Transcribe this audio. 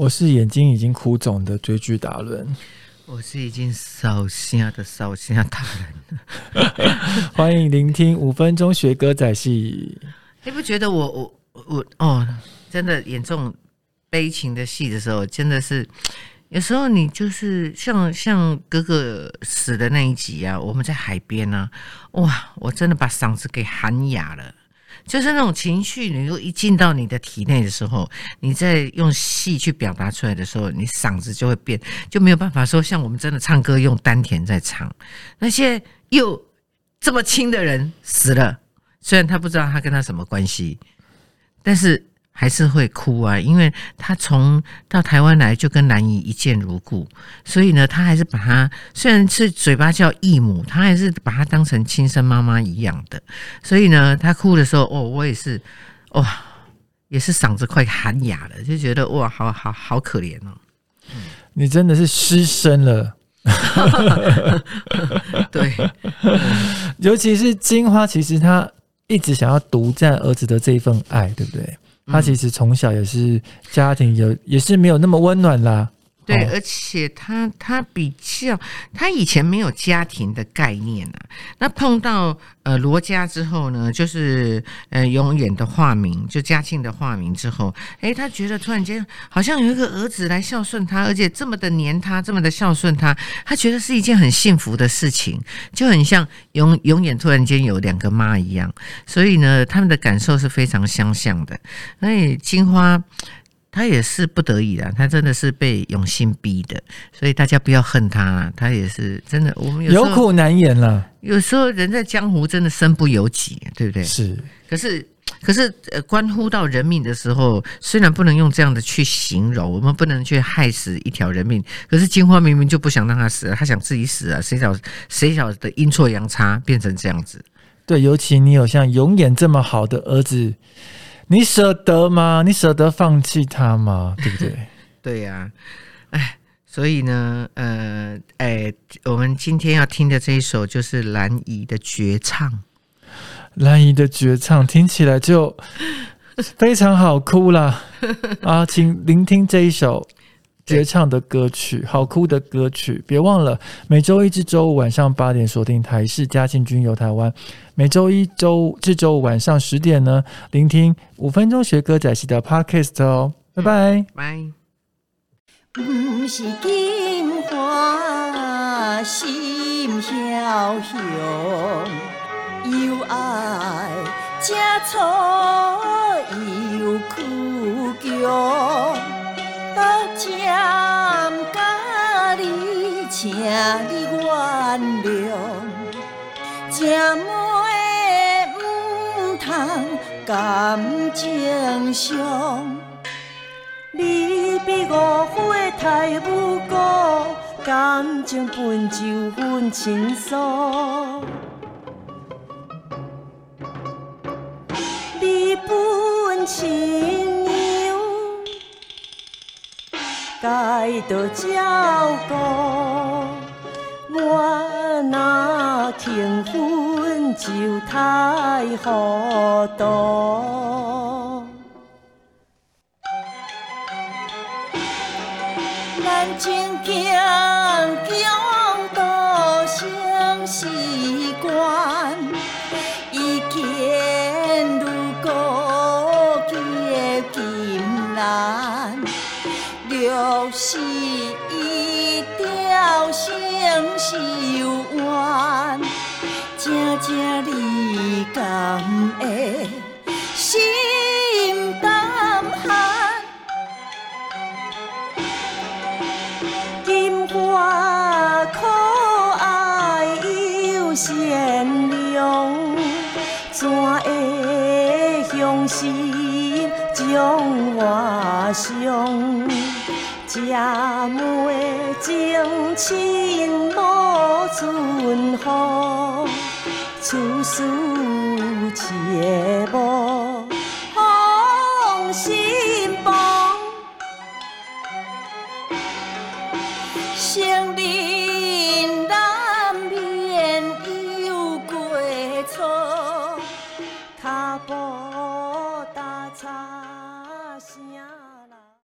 我是眼睛已经哭肿的追剧达人，我是已经扫兴的烧瞎大人了。欢迎聆听五分钟学歌仔戏。你不觉得我我我哦，真的演这种悲情的戏的时候，真的是有时候你就是像像哥哥死的那一集啊，我们在海边啊，哇，我真的把嗓子给喊哑了。就是那种情绪，你如果一进到你的体内的时候，你在用戏去表达出来的时候，你嗓子就会变，就没有办法说像我们真的唱歌用丹田在唱。那些又这么亲的人死了，虽然他不知道他跟他什么关系，但是。还是会哭啊，因为他从到台湾来就跟兰姨一见如故，所以呢，他还是把他虽然是嘴巴叫义母，他还是把他当成亲生妈妈一样的。所以呢，他哭的时候，哦，我也是，哇，也是嗓子快喊哑了，就觉得哇，好好好可怜哦。你真的是失声了，对，尤其是金花，其实她一直想要独占儿子的这一份爱，对不对？他其实从小也是家庭有也是没有那么温暖啦。对，而且他他比较他以前没有家庭的概念啊。那碰到呃罗家之后呢，就是呃永远的化名，就嘉庆的化名之后，哎，他觉得突然间好像有一个儿子来孝顺他，而且这么的黏他，这么的孝顺他，他觉得是一件很幸福的事情，就很像永永远突然间有两个妈一样。所以呢，他们的感受是非常相像的。所以金花。他也是不得已的，他真的是被永信逼的，所以大家不要恨他，他也是真的。我们有苦难言了。有时候人在江湖真的身不由己，对不对？是。可是，可是，呃，关乎到人命的时候，虽然不能用这样的去形容，我们不能去害死一条人命。可是金花明明就不想让他死，他想自己死啊！谁晓谁晓得阴错阳差变成这样子？对，尤其你有像永远这么好的儿子。你舍得吗？你舍得放弃他吗？对不对？对呀，哎，所以呢，呃，哎，我们今天要听的这一首就是蓝姨的绝唱。蓝姨的绝唱听起来就非常好哭了啊！请聆听这一首。绝唱的歌曲，好哭的歌曲，别忘了每周一至周五晚上八点锁定台视嘉庆君游台湾，每周一周至周五晚上十点呢，聆听五分钟学歌仔戏的 podcast 哦，拜拜。拜。不是金花心飘香，又爱家错又苦穷。暂甲你，请你原谅，这妹唔通感情伤。你比五岁太无辜，感情本就分清楚。你本亲。该多照顾，我那轻分就太糊涂。咱情强强生死缘，正正你敢会心胆寒？金花可爱又善良，怎会相信将我伤？这妹情深无存乎，处事切无。